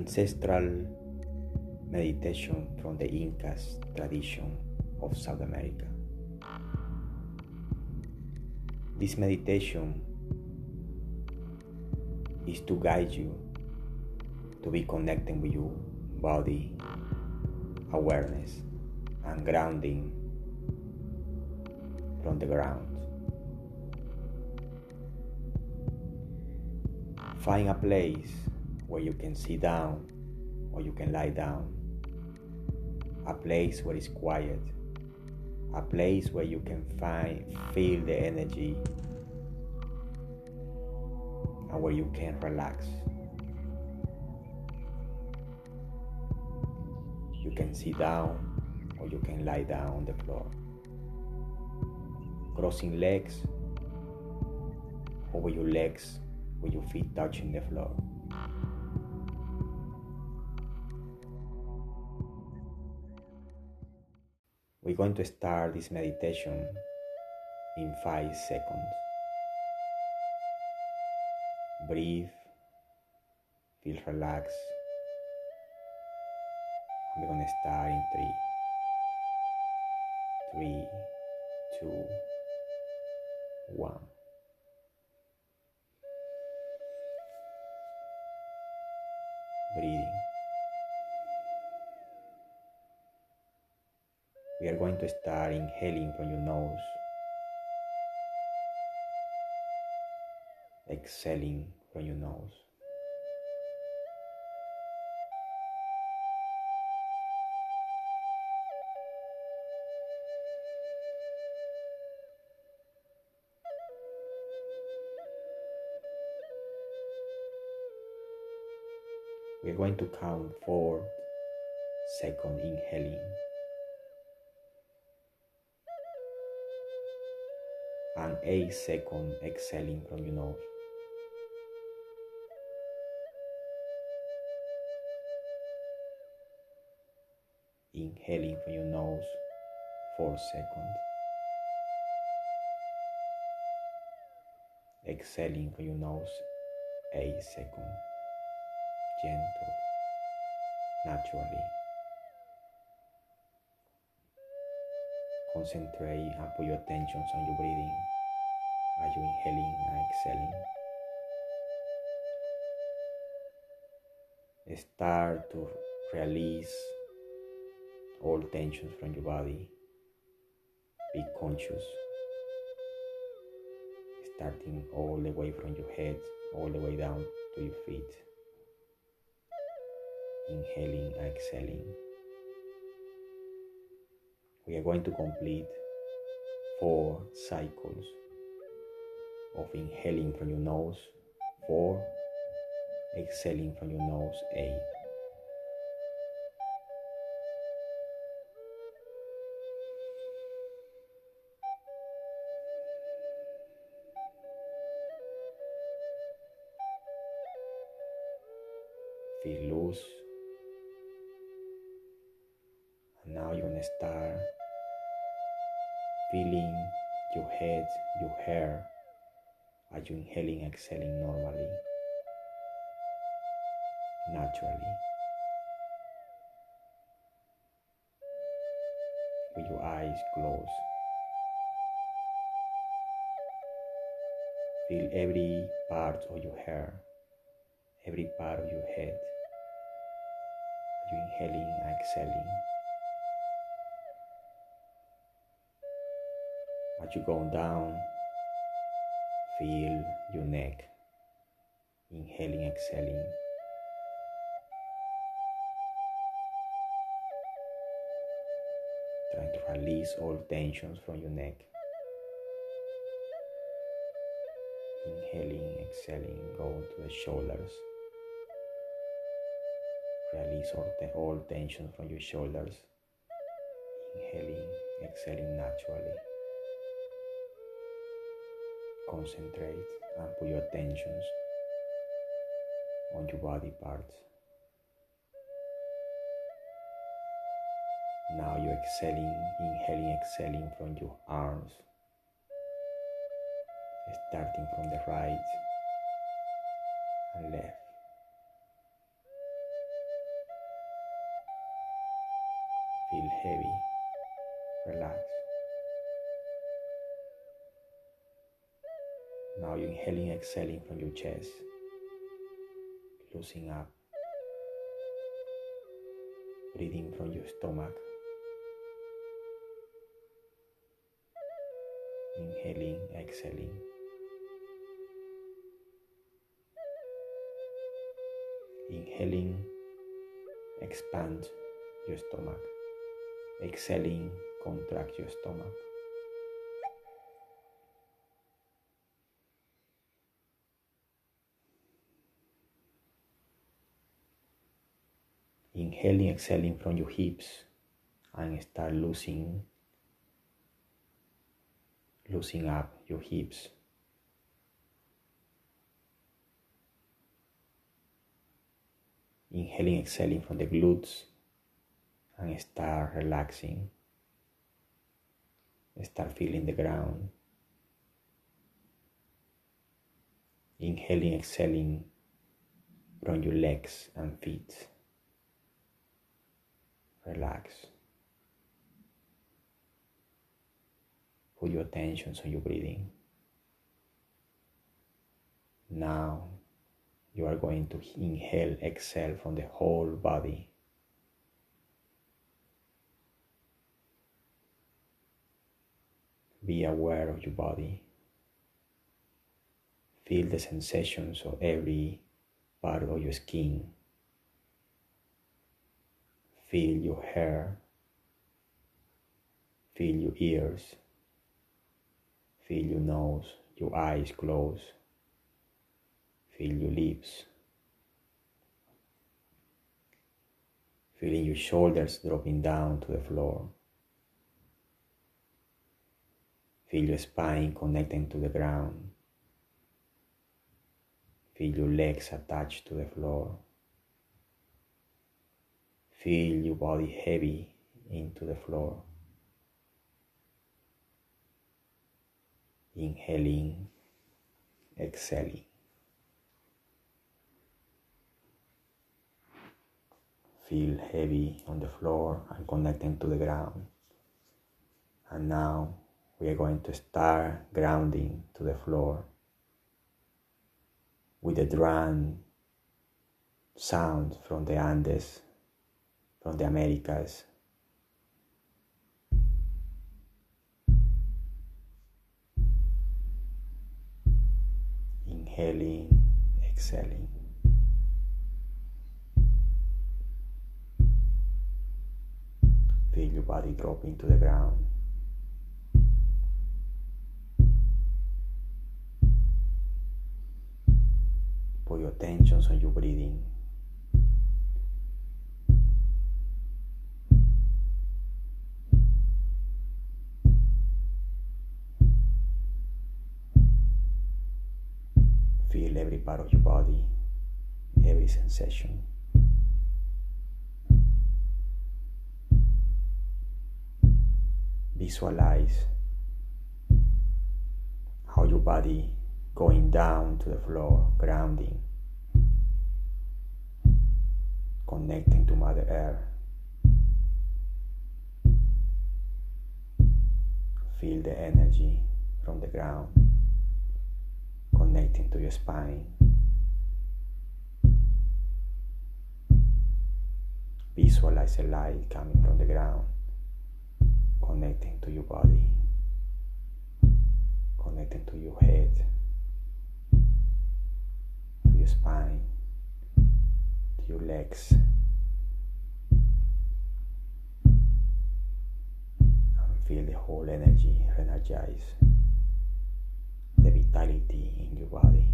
ancestral meditation from the Incas tradition of South America. This meditation is to guide you to be connecting with your body awareness and grounding from the ground. Find a place where you can sit down or you can lie down. A place where it's quiet. A place where you can find feel the energy and where you can relax. You can sit down or you can lie down on the floor. Crossing legs over your legs with your feet touching the floor. We're going to start this meditation in five seconds. Breathe, feel relaxed. I'm gonna start in three, three, two, one. Breathing. We are going to start inhaling from your nose, exhaling from your nose. We're going to count four seconds inhaling and eight seconds exhaling from your nose. Inhaling from your nose, four seconds. Exhaling from your nose, eight seconds. Gentle, naturally. Concentrate and put your attention on your breathing as you inhaling and exhaling. Start to release all tensions from your body. Be conscious. Starting all the way from your head, all the way down to your feet. Inhaling and exhaling. We are going to complete four cycles of inhaling from your nose, four, exhaling from your nose, eight. Feel loose. And now you're gonna start feeling your head, your hair as you inhaling, exhaling normally, naturally. With your eyes closed. Feel every part of your hair, every part of your head. Are you inhaling exhaling. Are you going down, feel your neck. Inhaling, exhaling. Trying to release all tensions from your neck. Inhaling, exhaling, go to the shoulders. Release all, te- all tension from your shoulders. Inhaling, exhaling naturally concentrate and put your attentions on your body parts. Now you're exhaling, inhaling, exhaling from your arms, starting from the right and left. Feel heavy, relaxed. Now you're inhaling, exhaling from your chest, loosening up, breathing from your stomach. Inhaling, exhaling. Inhaling, expand your stomach. Exhaling, contract your stomach. Inhaling, exhaling from your hips and start loosening, loosening up your hips. Inhaling, exhaling from the glutes and start relaxing. Start feeling the ground. Inhaling, exhaling from your legs and feet. Relax. Put your attention on your breathing. Now you are going to inhale, exhale from the whole body. Be aware of your body. Feel the sensations of every part of your skin. Feel your hair. Feel your ears. Feel your nose, your eyes close, Feel your lips. Feeling your shoulders dropping down to the floor. Feel your spine connecting to the ground. Feel your legs attached to the floor. Feel your body heavy into the floor. Inhaling, exhaling. Feel heavy on the floor and connecting to the ground. And now we are going to start grounding to the floor with the drum sound from the Andes, from the Americas. Inhaling, exhaling. Feel your body dropping to the ground. Put your attention on your breathing. Part of your body, every sensation. Visualize how your body going down to the floor, grounding, connecting to Mother Earth. Feel the energy from the ground connecting to your spine. Visualize a light coming from the ground, connecting to your body, connecting to your head, to your spine, to your legs. And feel the whole energy energize vitality in your body.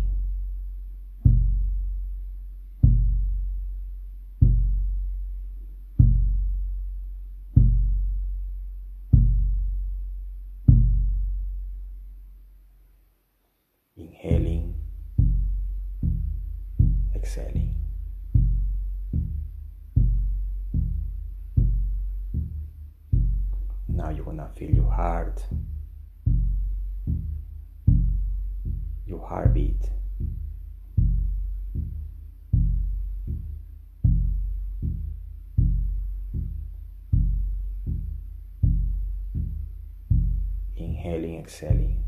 Exhaling.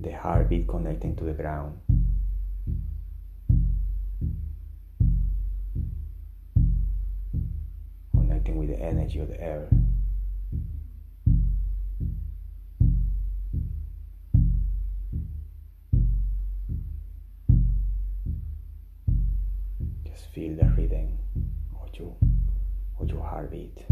The heartbeat connecting to the ground. Connecting with the energy of the air. Just feel the rhythm of your, of your heartbeat.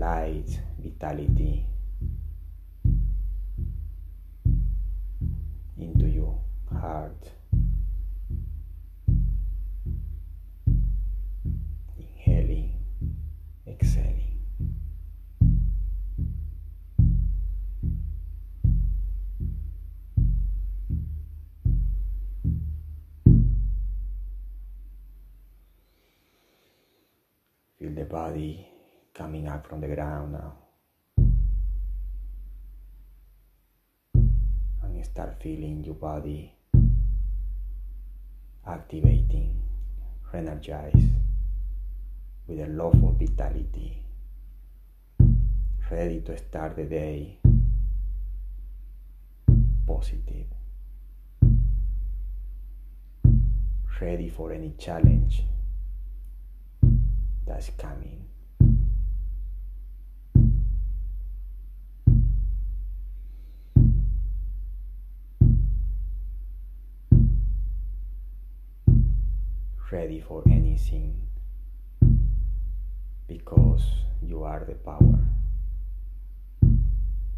Light vitality from the ground now. And start feeling your body activating, re-energized with a love of vitality, ready to start the day positive, ready for any challenge that's coming. Ready for anything because you are the power.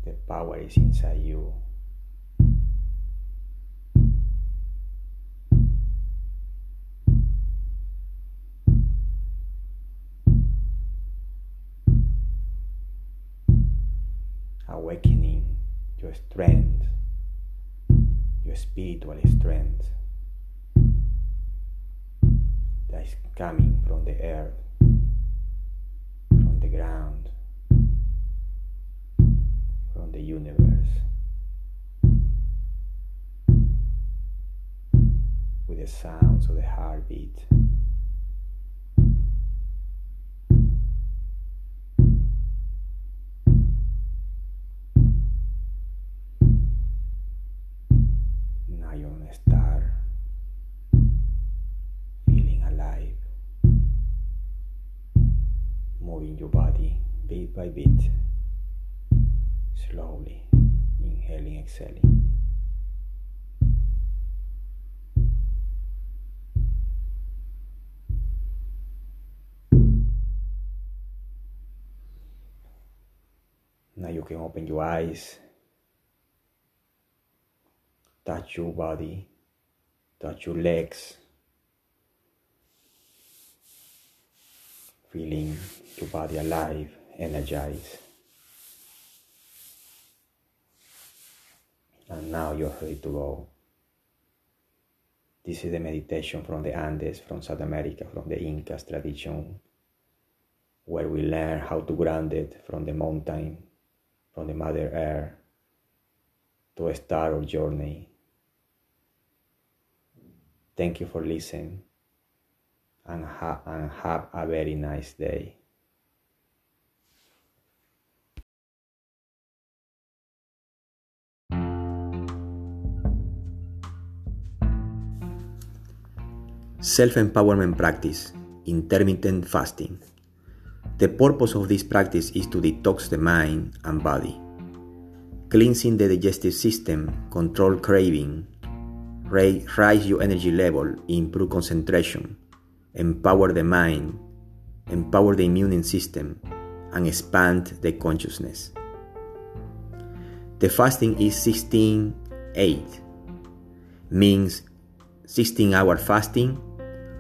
The power is inside you. awakening your strength, your spiritual strength that is coming from the earth, from the ground, from the universe. With the sounds of the heartbeat. Bit by bit, slowly, inhaling, exhaling. Now you can open your eyes touch your body, touch your legs, feeling your body alive, energized. And now you're ready to go. This is the meditation from the Andes, from South America, from the Incas tradition, where we learn how to ground it from the mountain, from the Mother Earth, to start our journey Thank you for listening and, ha- and have a very nice day. Self empowerment practice, intermittent fasting. The purpose of this practice is to detox the mind and body, cleansing the digestive system, control craving, raise your energy level, improve concentration, empower the mind, empower the immune system, and expand the consciousness. The fasting is 16 8, means 16 hour fasting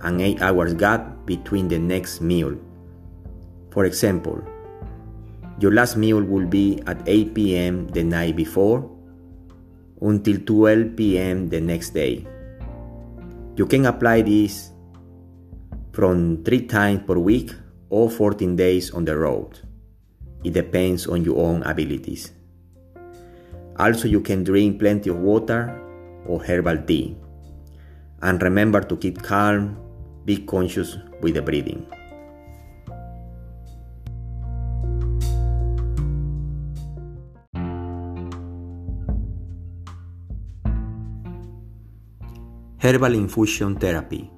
and 8 hours gap between the next meal. For example, your last meal will be at 8 p.m. the night before until 12 p.m. the next day. You can apply this from three times per week or 14 days on the road. It depends on your own abilities. Also, you can drink plenty of water or herbal tea. And remember to keep calm, be conscious with the breathing. Herbal infusion therapy.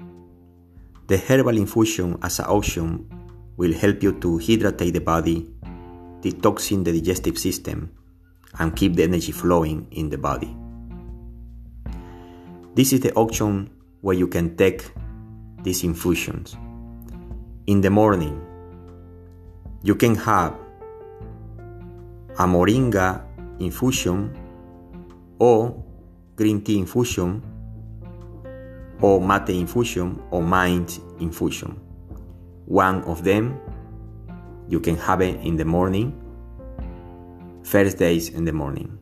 The herbal infusion as an option will help you to hydrate the body, detoxing the digestive system, and keep the energy flowing in the body. This is the option where you can take these infusions. In the morning, you can have a moringa infusion or green tea infusion or mate infusion or mind infusion. One of them you can have it in the morning, first days in the morning.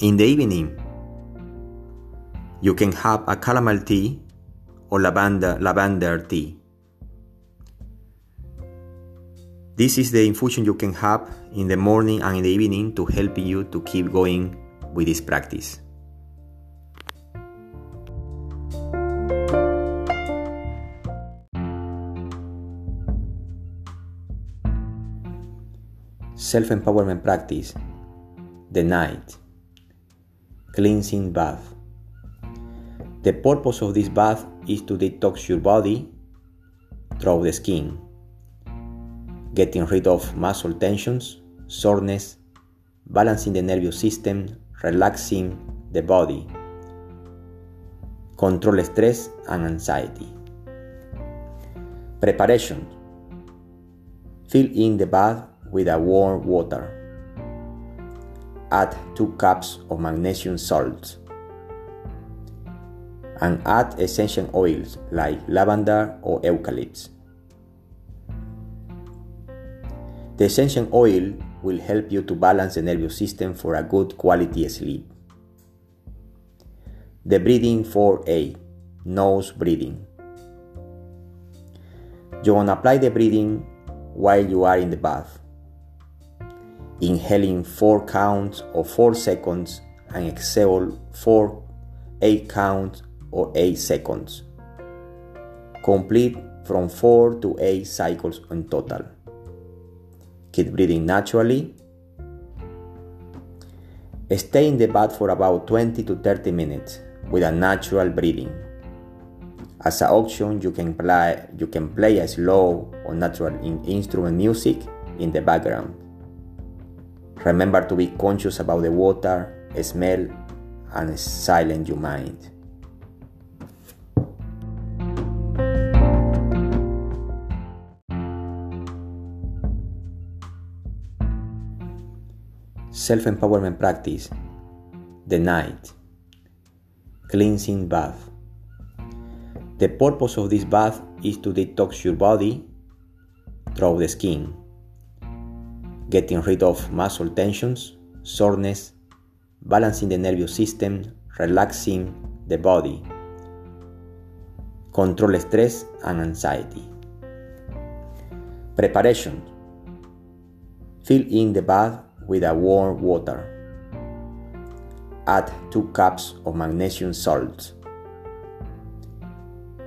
In the evening, you can have a camomile tea or lavender, lavender tea. This is the infusion you can have in the morning and in the evening to help you to keep going with this practice. Self empowerment practice, the night, cleansing bath. The purpose of this bath is to detox your body through the skin, getting rid of muscle tensions, soreness, balancing the nervous system, relaxing the body, control stress and anxiety. Preparation Fill in the bath with a warm water. Add 2 cups of magnesium salt and add essential oils like lavender or eucalyptus. The essential oil will help you to balance the nervous system for a good quality sleep. The breathing 4A, nose breathing. You want to apply the breathing while you are in the bath. Inhaling 4 counts or 4 seconds and exhale 4 8 counts or 8 seconds. Complete from 4 to 8 cycles in total. Keep breathing naturally. Stay in the bath for about 20 to 30 minutes with a natural breathing. As an option, you can play, you can play a slow or natural in instrument music in the background. Remember to be conscious about the water, smell, and silence your mind. Self empowerment practice, the night, cleansing bath. The purpose of this bath is to detox your body through the skin, getting rid of muscle tensions, soreness, balancing the nervous system, relaxing the body, control stress and anxiety. Preparation Fill in the bath with a warm water. Add 2 cups of magnesium salt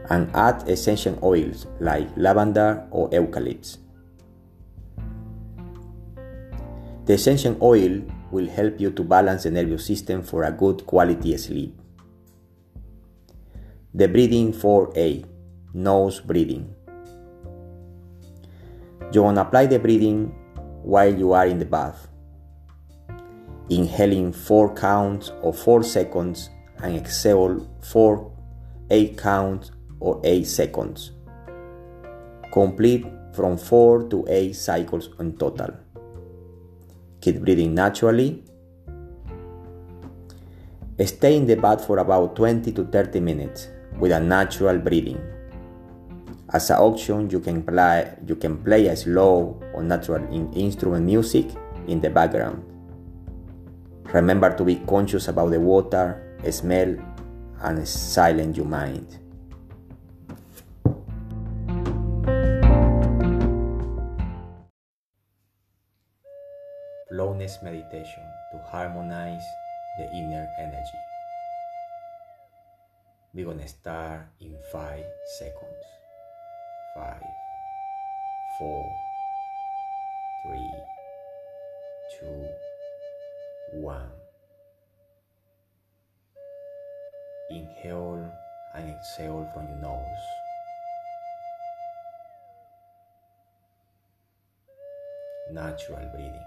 and add essential oils like lavender or eucalyptus. The essential oil will help you to balance the nervous system for a good quality sleep. The breathing 4A, nose breathing. You want to apply the breathing while you are in the bath inhaling 4 counts or 4 seconds and exhale 4 8 counts or 8 seconds. Complete from 4 to 8 cycles in total. Keep breathing naturally. Stay in the bath for about 20 to 30 minutes with a natural breathing. As an option, you can play, you can play a slow or natural instrument music in the background. Remember to be conscious about the water, smell, and silence your mind. Flowness meditation to harmonize the inner energy. We're gonna start in five seconds. Five, four, three, two one. Inhale and exhale from your nose. Natural breathing.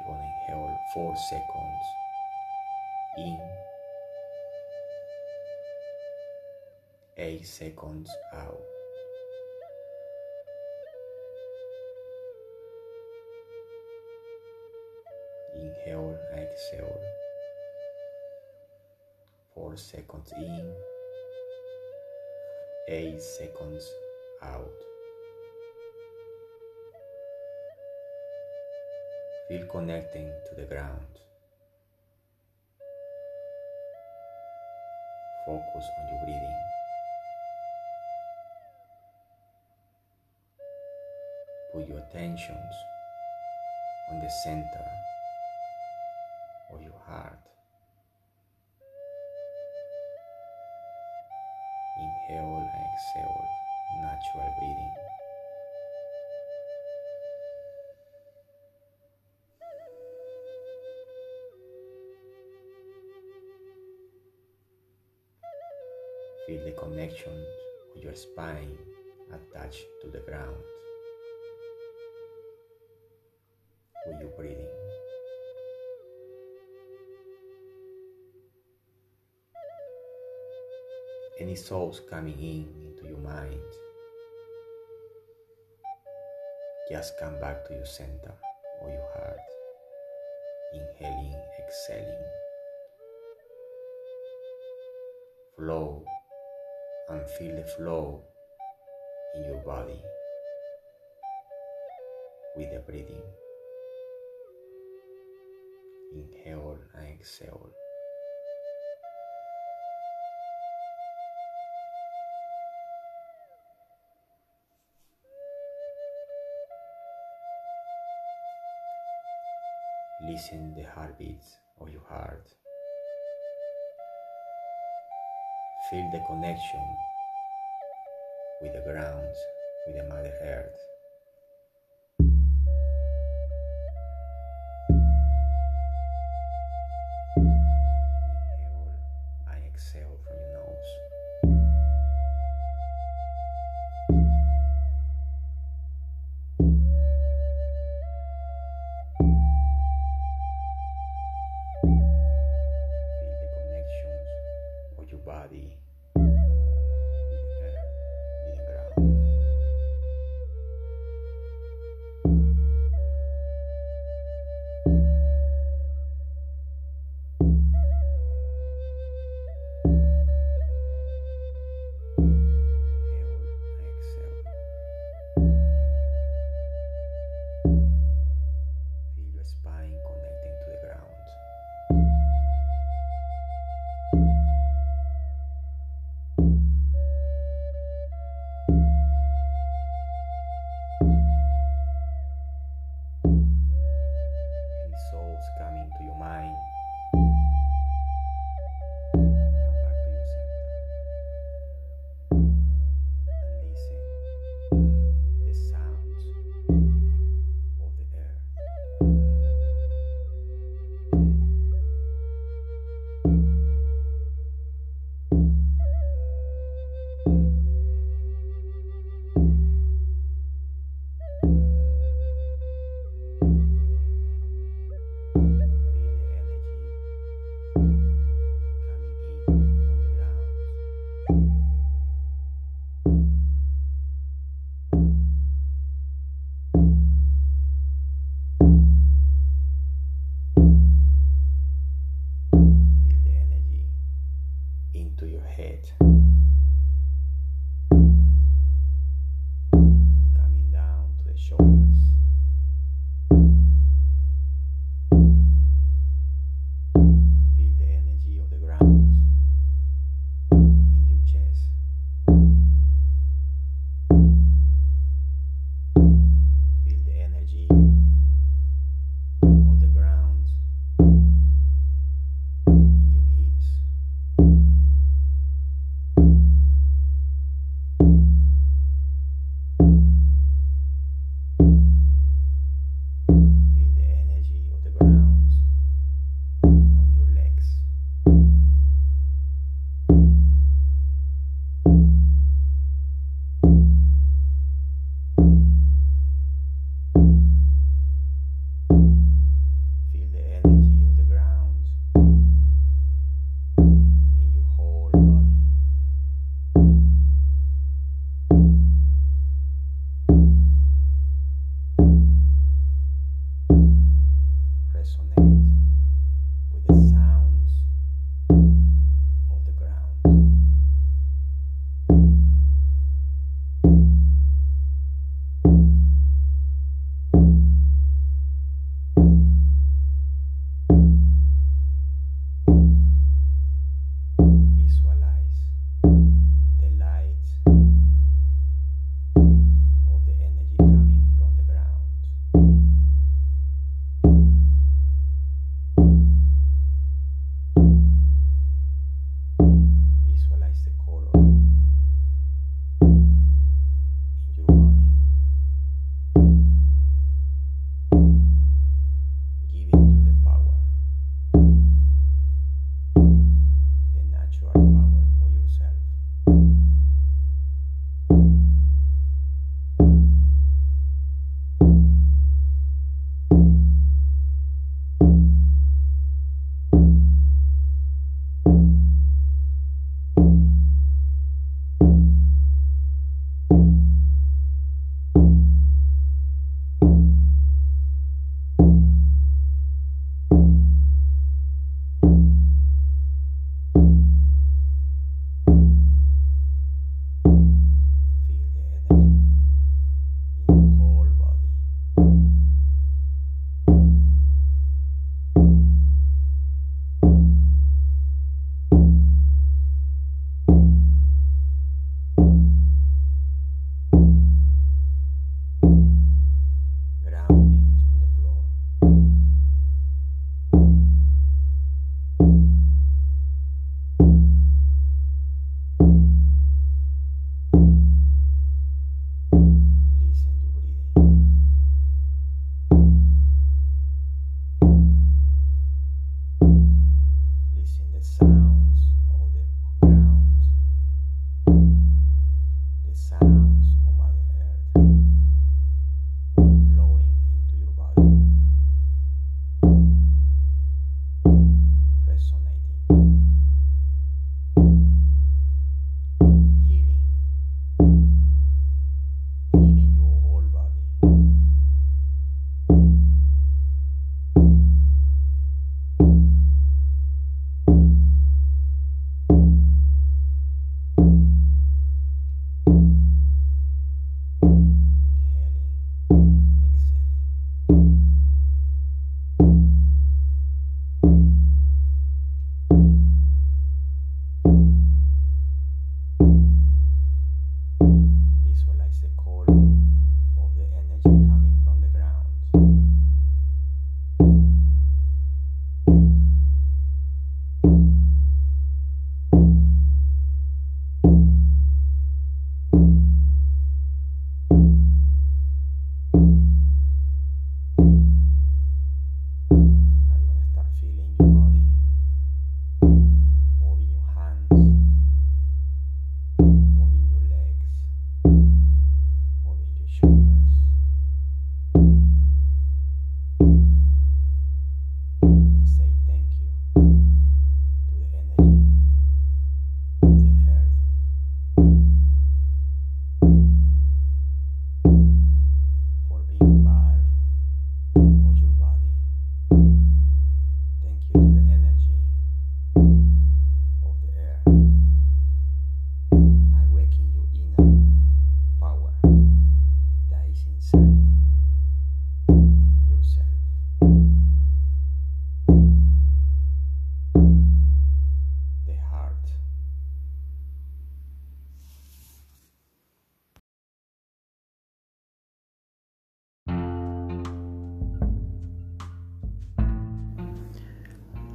You're going to inhale four seconds in, eight seconds out. Inhale exhale. Four seconds in, eight seconds out. Feel connecting to the ground. Focus on your breathing. Put your attentions on the center of your heart. Inhale and exhale, natural breathing. Feel the connection of your spine attached to the ground with your breathing. Any thoughts coming in into your mind, just come back to your center or your heart, inhaling, exhaling. Flow and feel the flow in your body with the breathing. Exhale. Listen the heartbeats of your heart. Feel the connection with the ground, with the Mother Earth. Your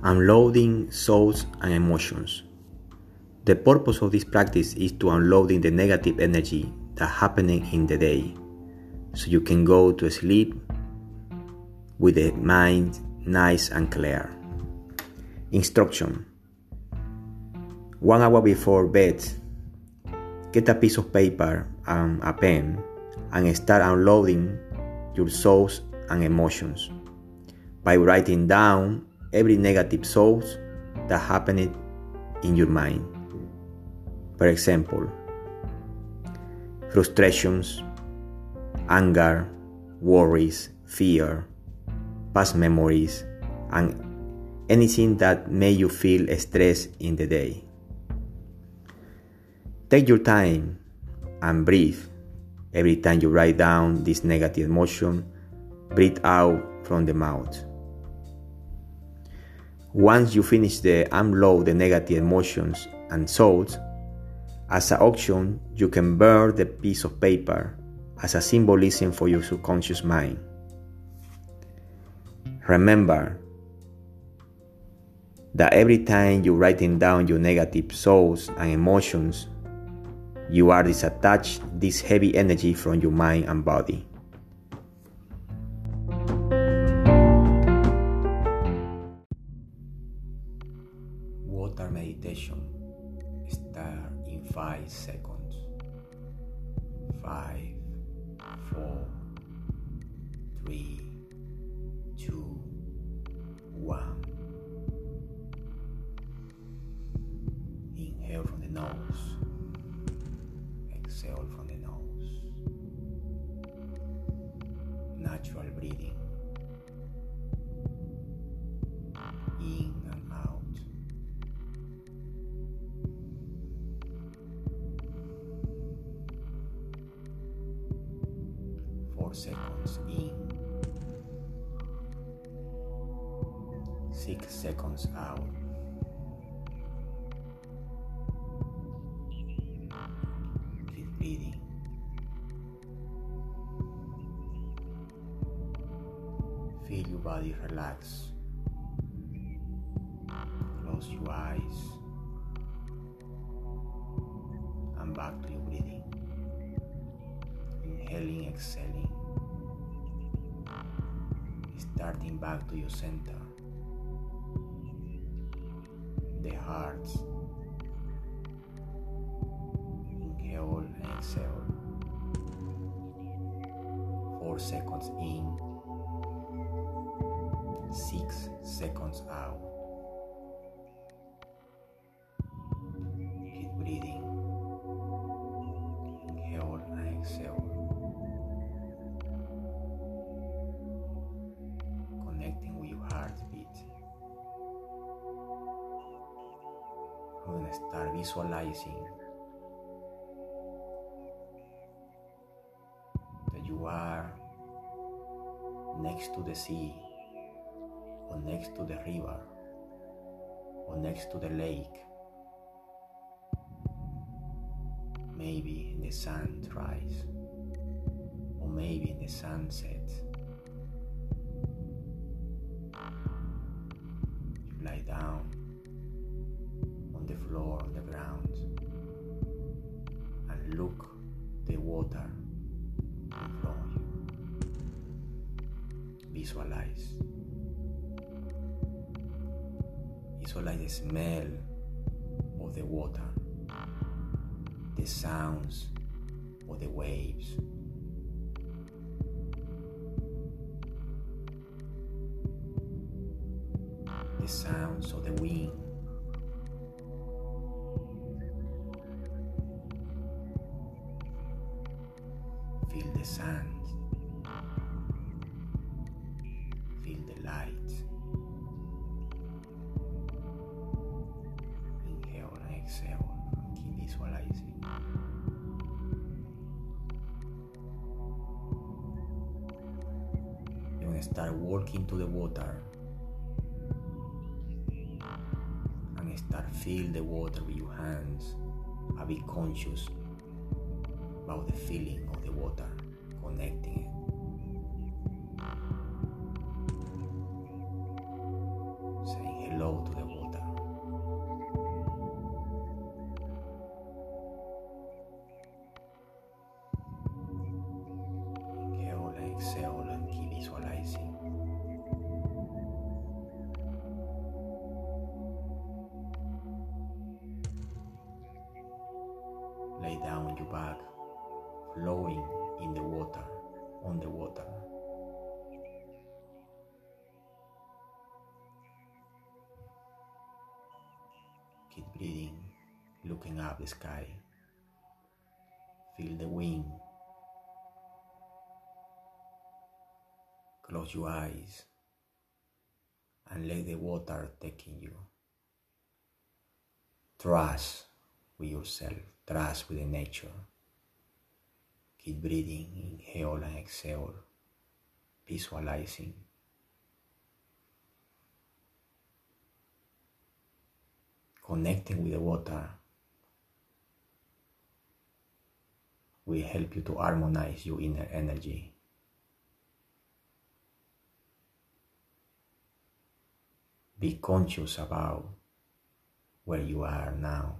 Unloading thoughts and emotions. The purpose of this practice is to unloading the negative energy that happening in the day so you can go to sleep with the mind nice and clear. Instruction. One hour before bed, get a piece of paper and a pen and start unloading your thoughts and emotions by writing down every negative thought that happened in your mind. For example, frustrations, anger, worries, fear, past memories, and anything that made you feel stressed in the day. Take your time and breathe. Every time you write down this negative emotion, breathe out from the mouth. Once you finish the unload the negative emotions and thoughts, as an option, you can burn the piece of paper as a symbolism for your subconscious mind. Remember that every time you're writing down your negative thoughts and emotions, you are disattached this heavy energy from your mind and body. Start in five seconds. Seconds in. Six seconds out. Center. The heart. Inhale and exhale. Four seconds in. Six seconds out. Visualizing that you are next to the sea or next to the river or next to the lake maybe in the sunrise or maybe in the sunset. Feel the sand. Feel the light. Inhale and exhale keep visualizing. You're gonna start walking to the water and start feel the water with your hands and be conscious about the feeling water connecting it. Close your eyes and let the water taking you. Trust with yourself, trust with the nature. Keep breathing, inhale and exhale, visualizing. Connecting with the water will help you to harmonize your inner energy. Be conscious about where you are now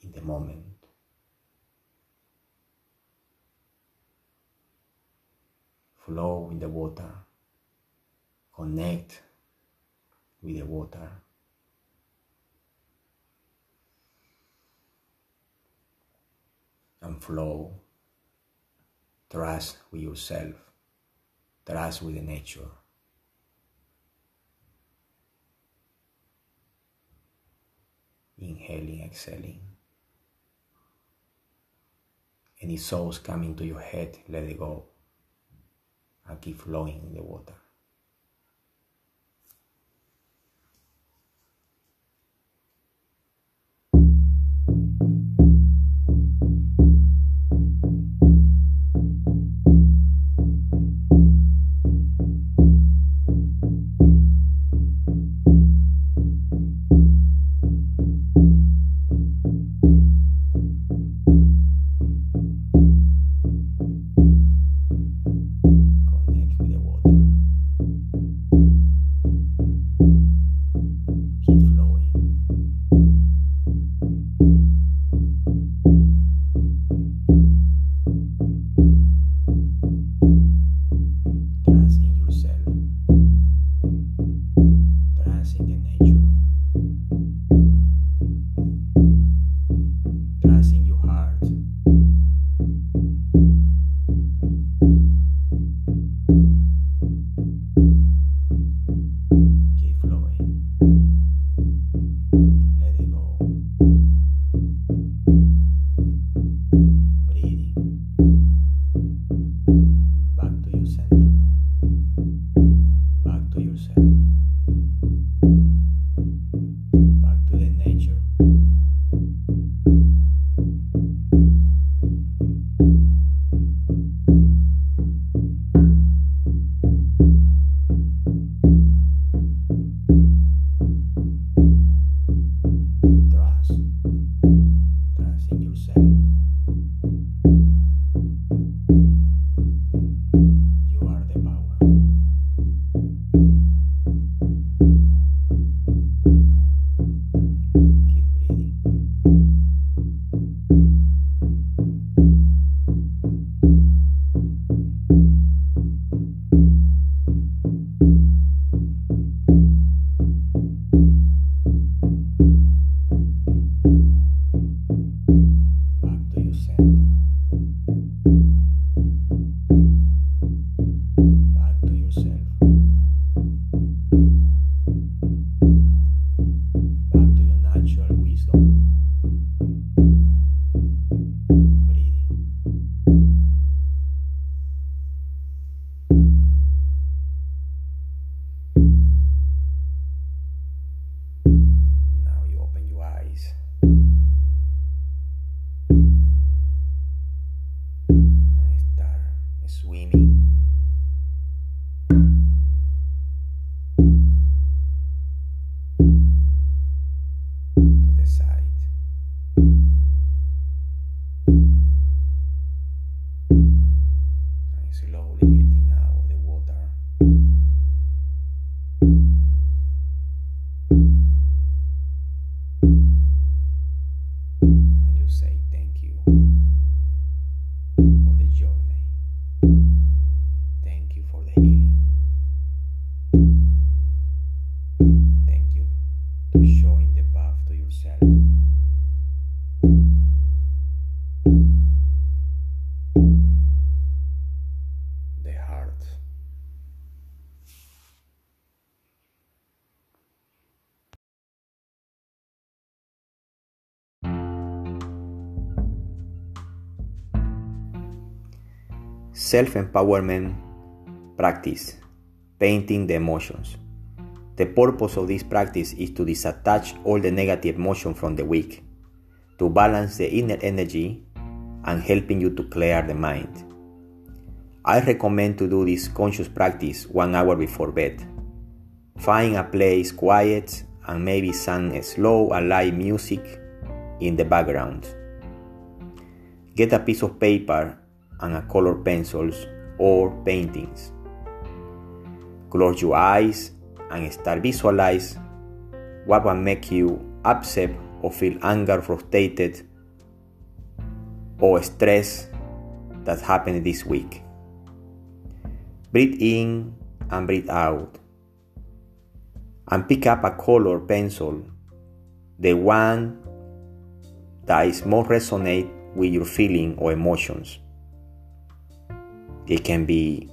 in the moment. Flow in the water. Connect with the water. And flow. Trust with yourself. Trust with the nature. Inhaling, exhaling. Any thoughts coming to your head, let it go and keep flowing in the water. The water. Self empowerment practice painting the emotions. The purpose of this practice is to disattach all the negative emotion from the week, to balance the inner energy and helping you to clear the mind. I recommend to do this conscious practice one hour before bed. Find a place quiet and maybe some slow and light music in the background. Get a piece of paper and a color pencils or paintings. Close your eyes and start visualize what will make you upset or feel anger, frustrated, or stress that happened this week. Breathe in and breathe out. And pick up a color pencil, the one that is more resonate with your feeling or emotions. It can be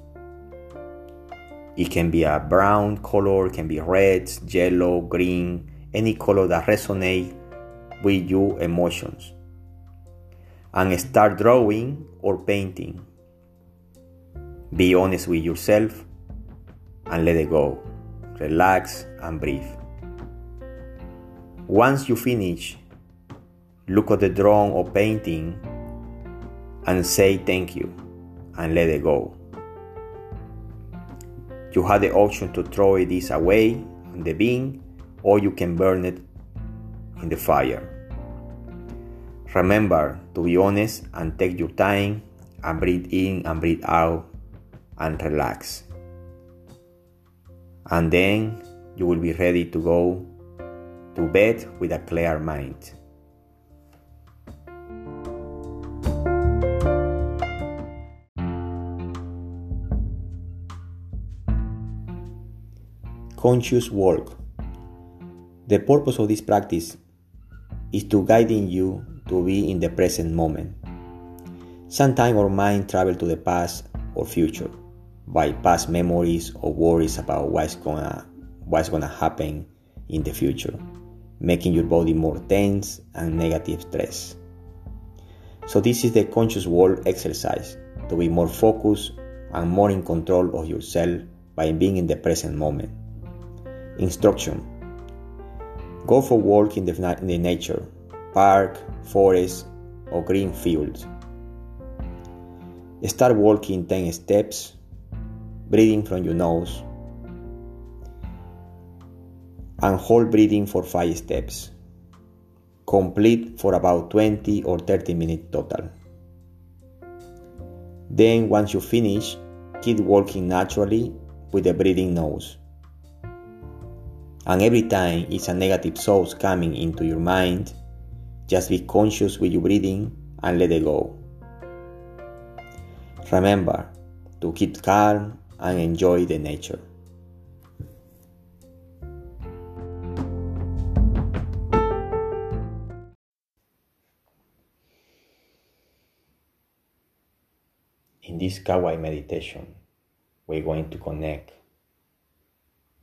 it can be a brown color, it can be red, yellow, green, any color that resonate with your emotions. And start drawing or painting. Be honest with yourself and let it go. Relax and breathe. Once you finish, look at the drawing or painting and say thank you and let it go. You have the option to throw this away in the bin or you can burn it in the fire. Remember to be honest and take your time and breathe in and breathe out and relax. And then you will be ready to go to bed with a clear mind. Conscious work. The purpose of this practice is to guiding you to be in the present moment. Sometimes our mind travel to the past or future by past memories or worries about what's gonna what's gonna happen in the future, making your body more tense and negative stress. So this is the conscious work exercise to be more focused and more in control of yourself by being in the present moment. Instruction Go for walk in the, in the nature, park, forest, or green fields. Start walking 10 steps, breathing from your nose, and hold breathing for 5 steps. Complete for about 20 or 30 minutes total. Then, once you finish, keep walking naturally with the breathing nose. And every time it's a negative thought coming into your mind, just be conscious with your breathing and let it go. Remember to keep calm and enjoy the nature. In this Kawaii meditation, we're going to connect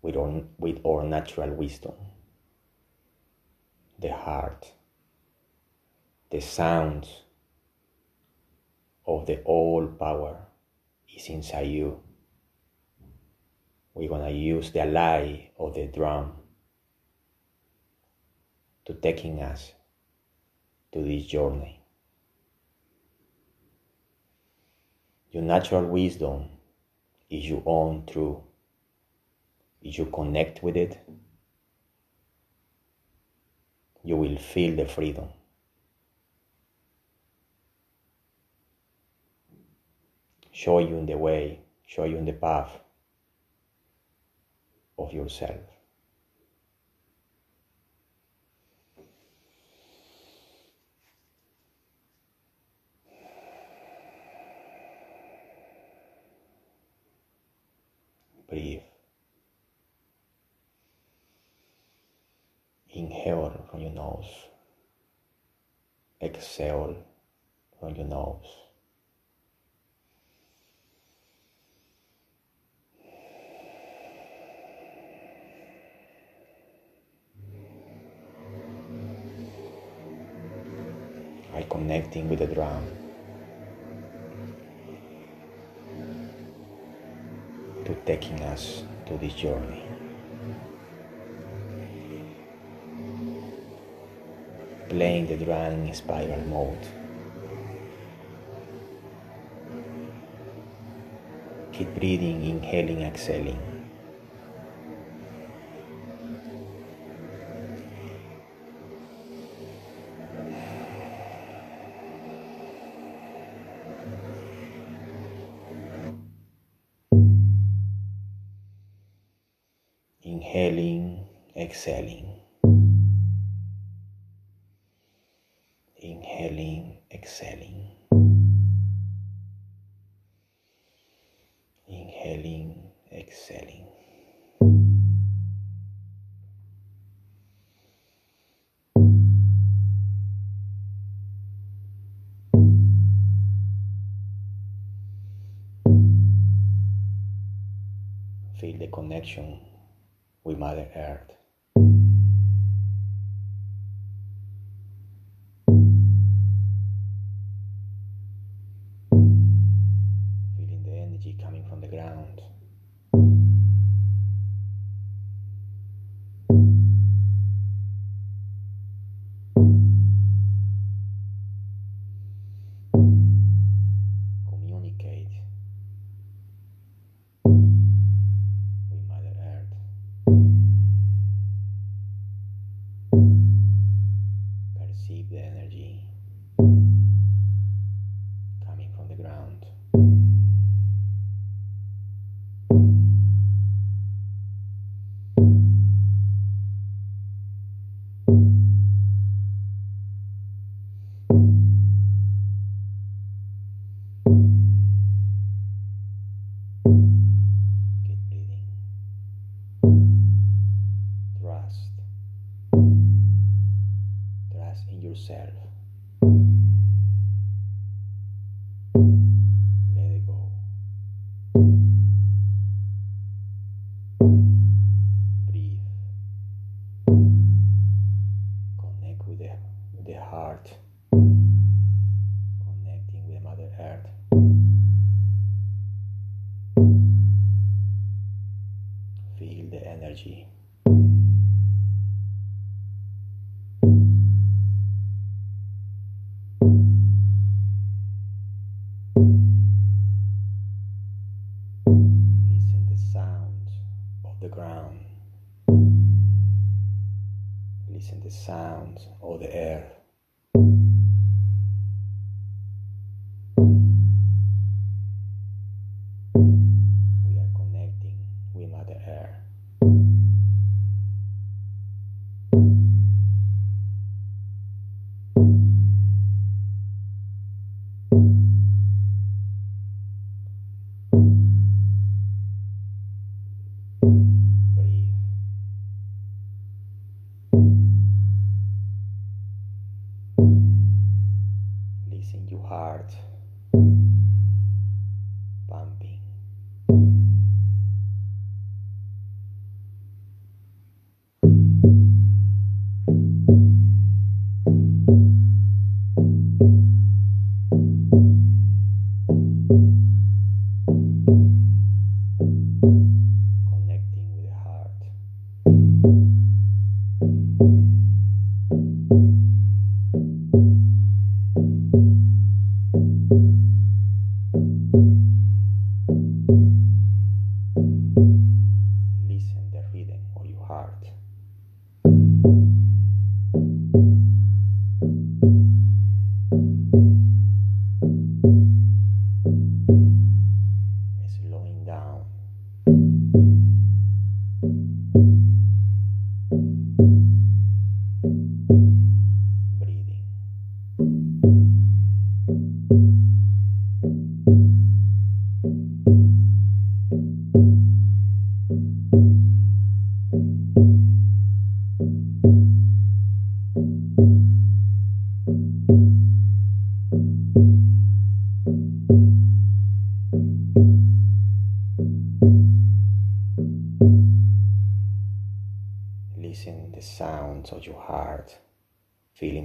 with our, with our natural wisdom, the heart, the sounds of the all power is inside you. We're gonna use the light of the drum to taking us to this journey. Your natural wisdom is your own truth. You connect with it, you will feel the freedom. Show you in the way, show you in the path of yourself. Breathe. Inhale from your nose. Exhale from your nose. By connecting with the drum. To taking us to this journey. Playing the drum in spiral mode. Keep breathing, inhaling, exhaling. Inhaling, exhaling. Connection with Mother Earth. Sounds or the air.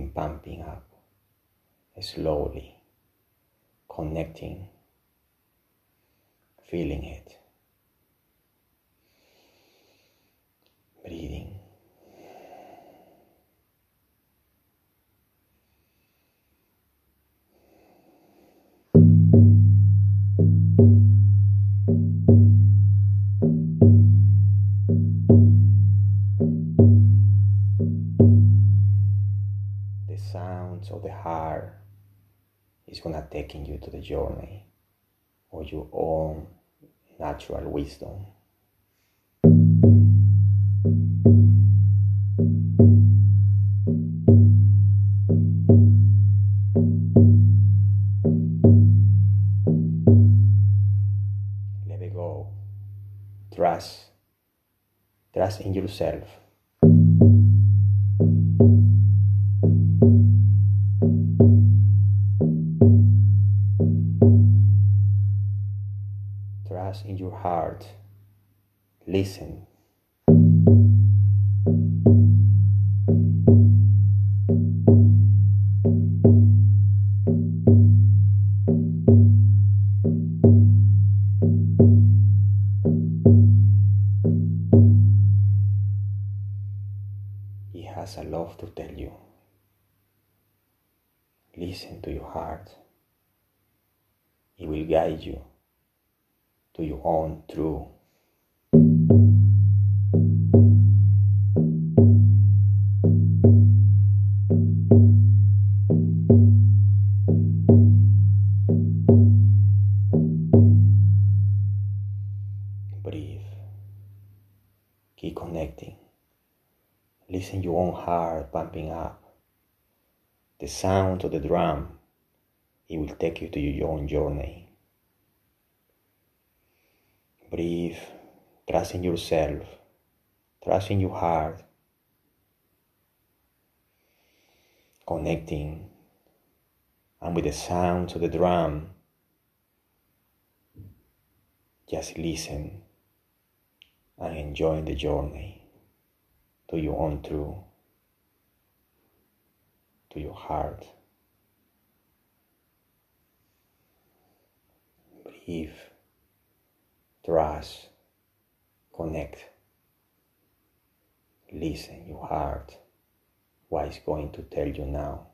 Pumping up slowly, connecting, feeling it, breathing. Of the heart is gonna taking you to the journey of your own natural wisdom. Let it go. Trust. Trust in yourself. Your heart. Listen. He has a lot to tell you. Listen to your heart. It will guide you to your own truth. Breathe. Keep connecting. Listen your own heart pumping up. The sound of the drum. It will take you to your own journey. Breathe. Trust in yourself. Trust in your heart. Connecting. And with the sounds of the drum, just listen and enjoy the journey to your own truth, to your heart. Breathe, trust, connect, listen your heart, what is going to tell you now.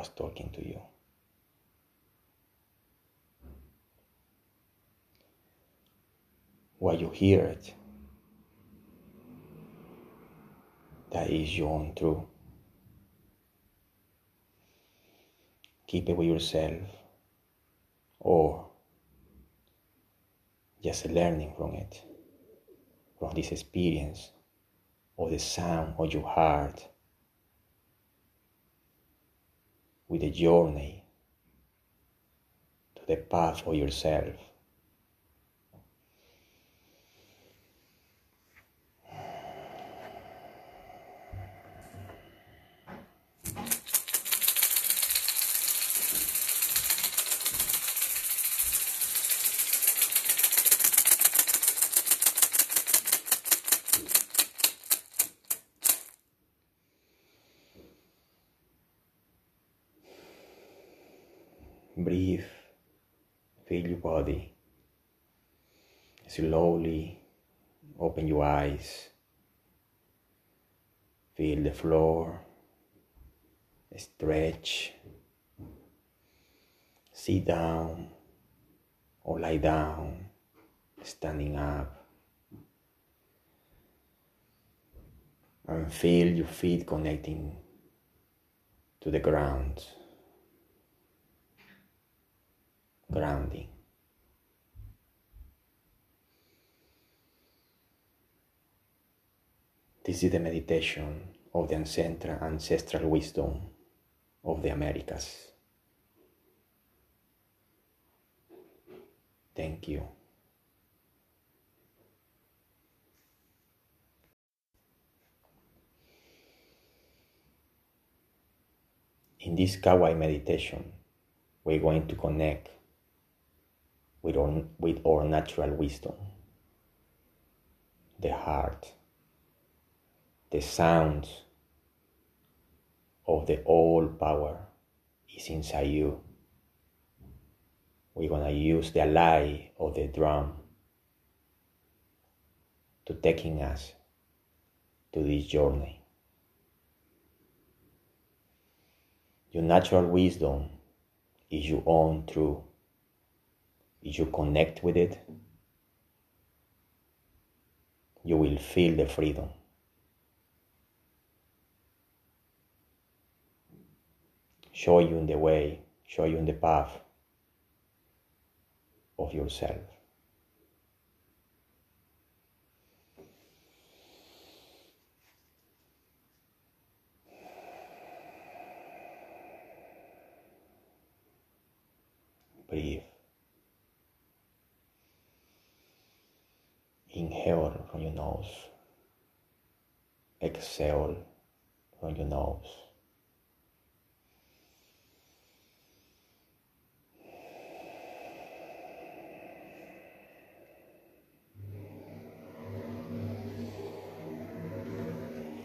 Was talking to you. What you hear it, that is your own truth. Keep it with yourself or just learning from it, from this experience or the sound of your heart with the journey to the path of yourself. Breathe, feel your body. Slowly open your eyes. Feel the floor. Stretch. Sit down or lie down, standing up. And feel your feet connecting to the ground. Grounding. This is the meditation of the ancestral, ancestral wisdom of the Americas. Thank you. In this Kawaii meditation, we're going to connect with our, with our natural wisdom. The heart, the sound of the all power is inside you. We're gonna use the lie of the drum to taking us to this journey. Your natural wisdom is your own if you connect with it, you will feel the freedom. Show you in the way, show you in the path of yourself. Breathe. Inhale from your nose. Exhale from your nose.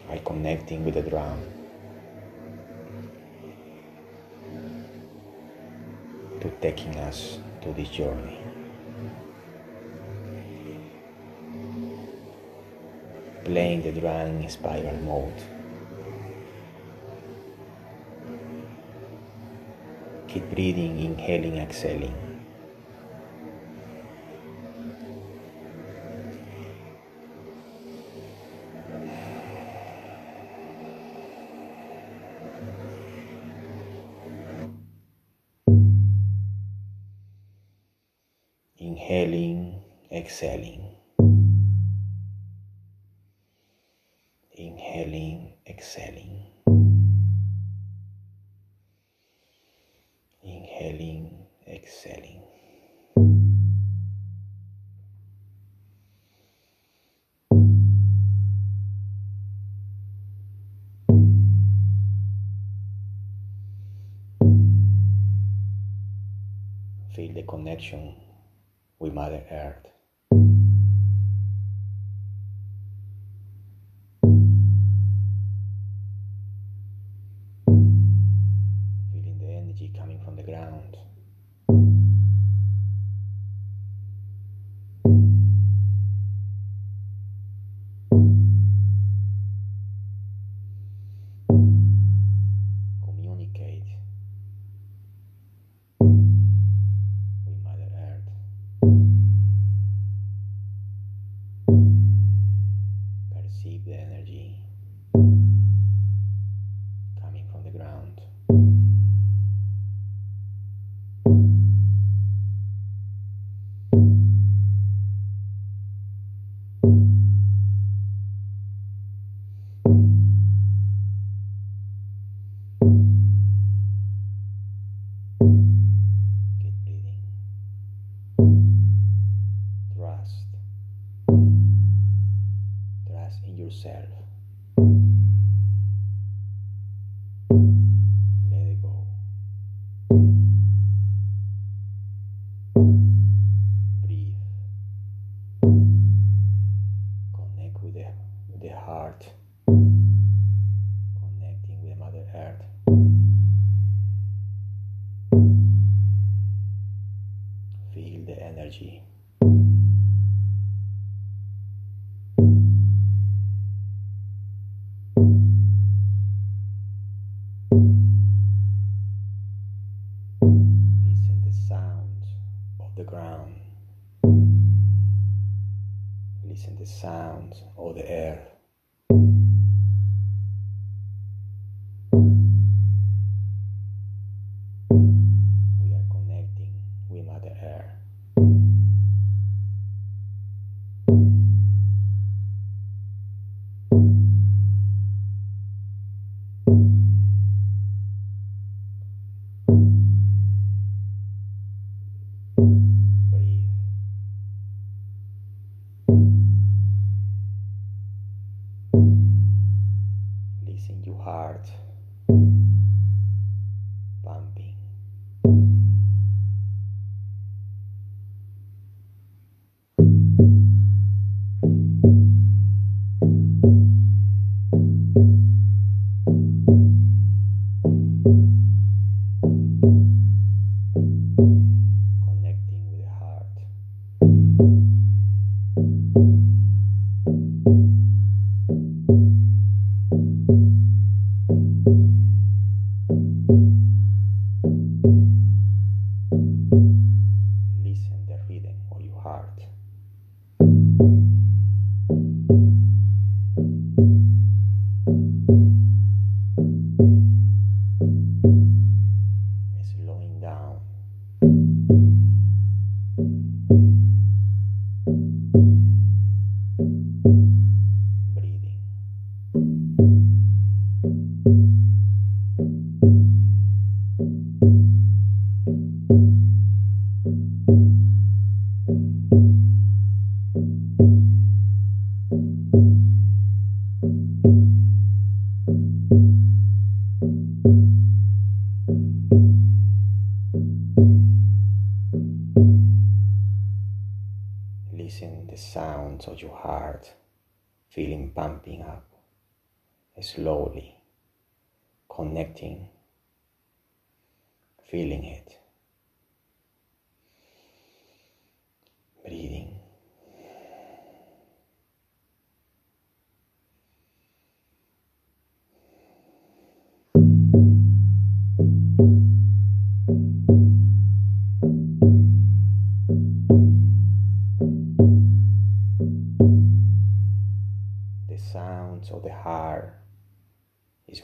By connecting with the drum. To taking us to this journey. Playing the drum in spiral mode. Keep breathing, inhaling, exhaling. The receive the energy.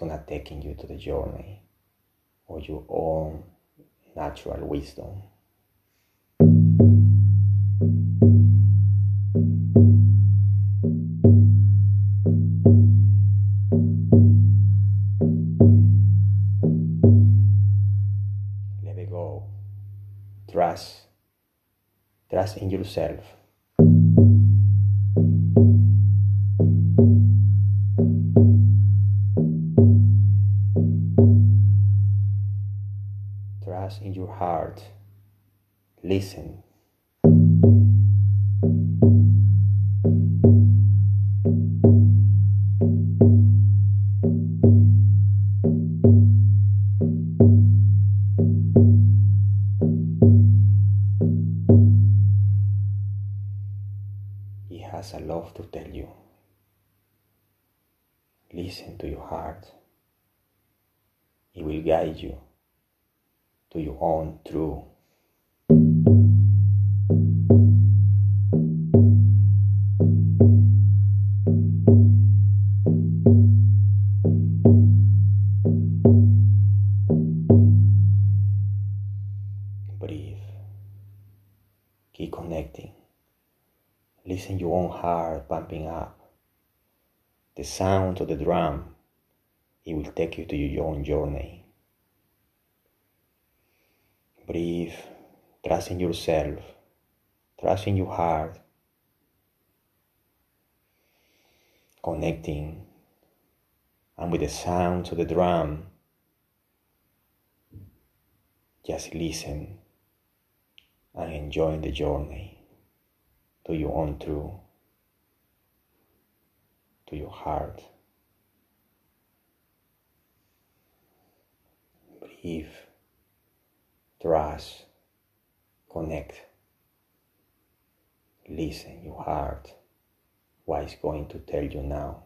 Gonna taking you to the journey of your own natural wisdom. Let go. Trust. Trust in yourself. In your heart. Listen. He has a lot to tell you. Listen to your heart. It will guide you to your own truth. Breathe. Keep connecting. Listen your own heart pumping up. The sound of the drum. It will take you to your own journey. Breathe. Trust in yourself. Trust in your heart. Connecting. And with the sounds of the drum, just listen and enjoy the journey to your own truth, to your heart. Breathe, trust, connect, listen your heart, what is going to tell you now.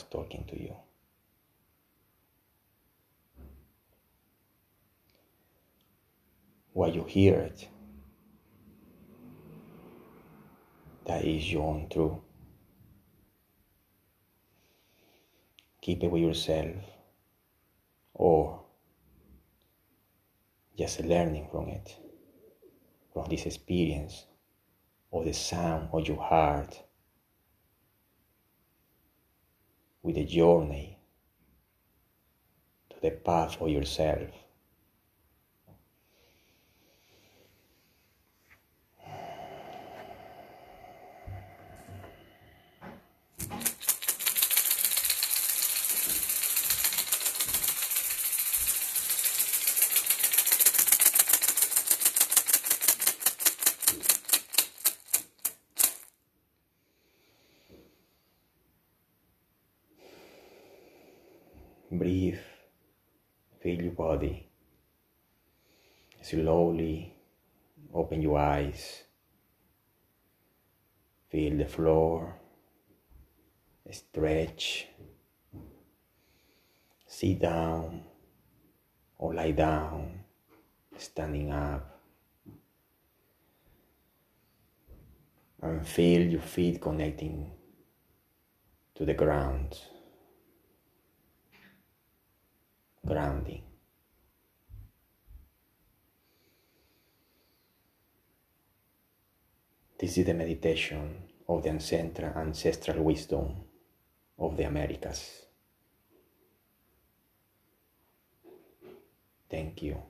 Was talking to you. While you hear it, that is your own truth. Keep it with yourself or just learning from it, from this experience of the sound of your heart with the journey to the path of yourself. Breathe, feel your body. Slowly open your eyes. Feel the floor. Stretch. Sit down or lie down, standing up. And feel your feet connecting to the ground. grounding. This is the meditation of the ancestral wisdom of the Americas. Thank you.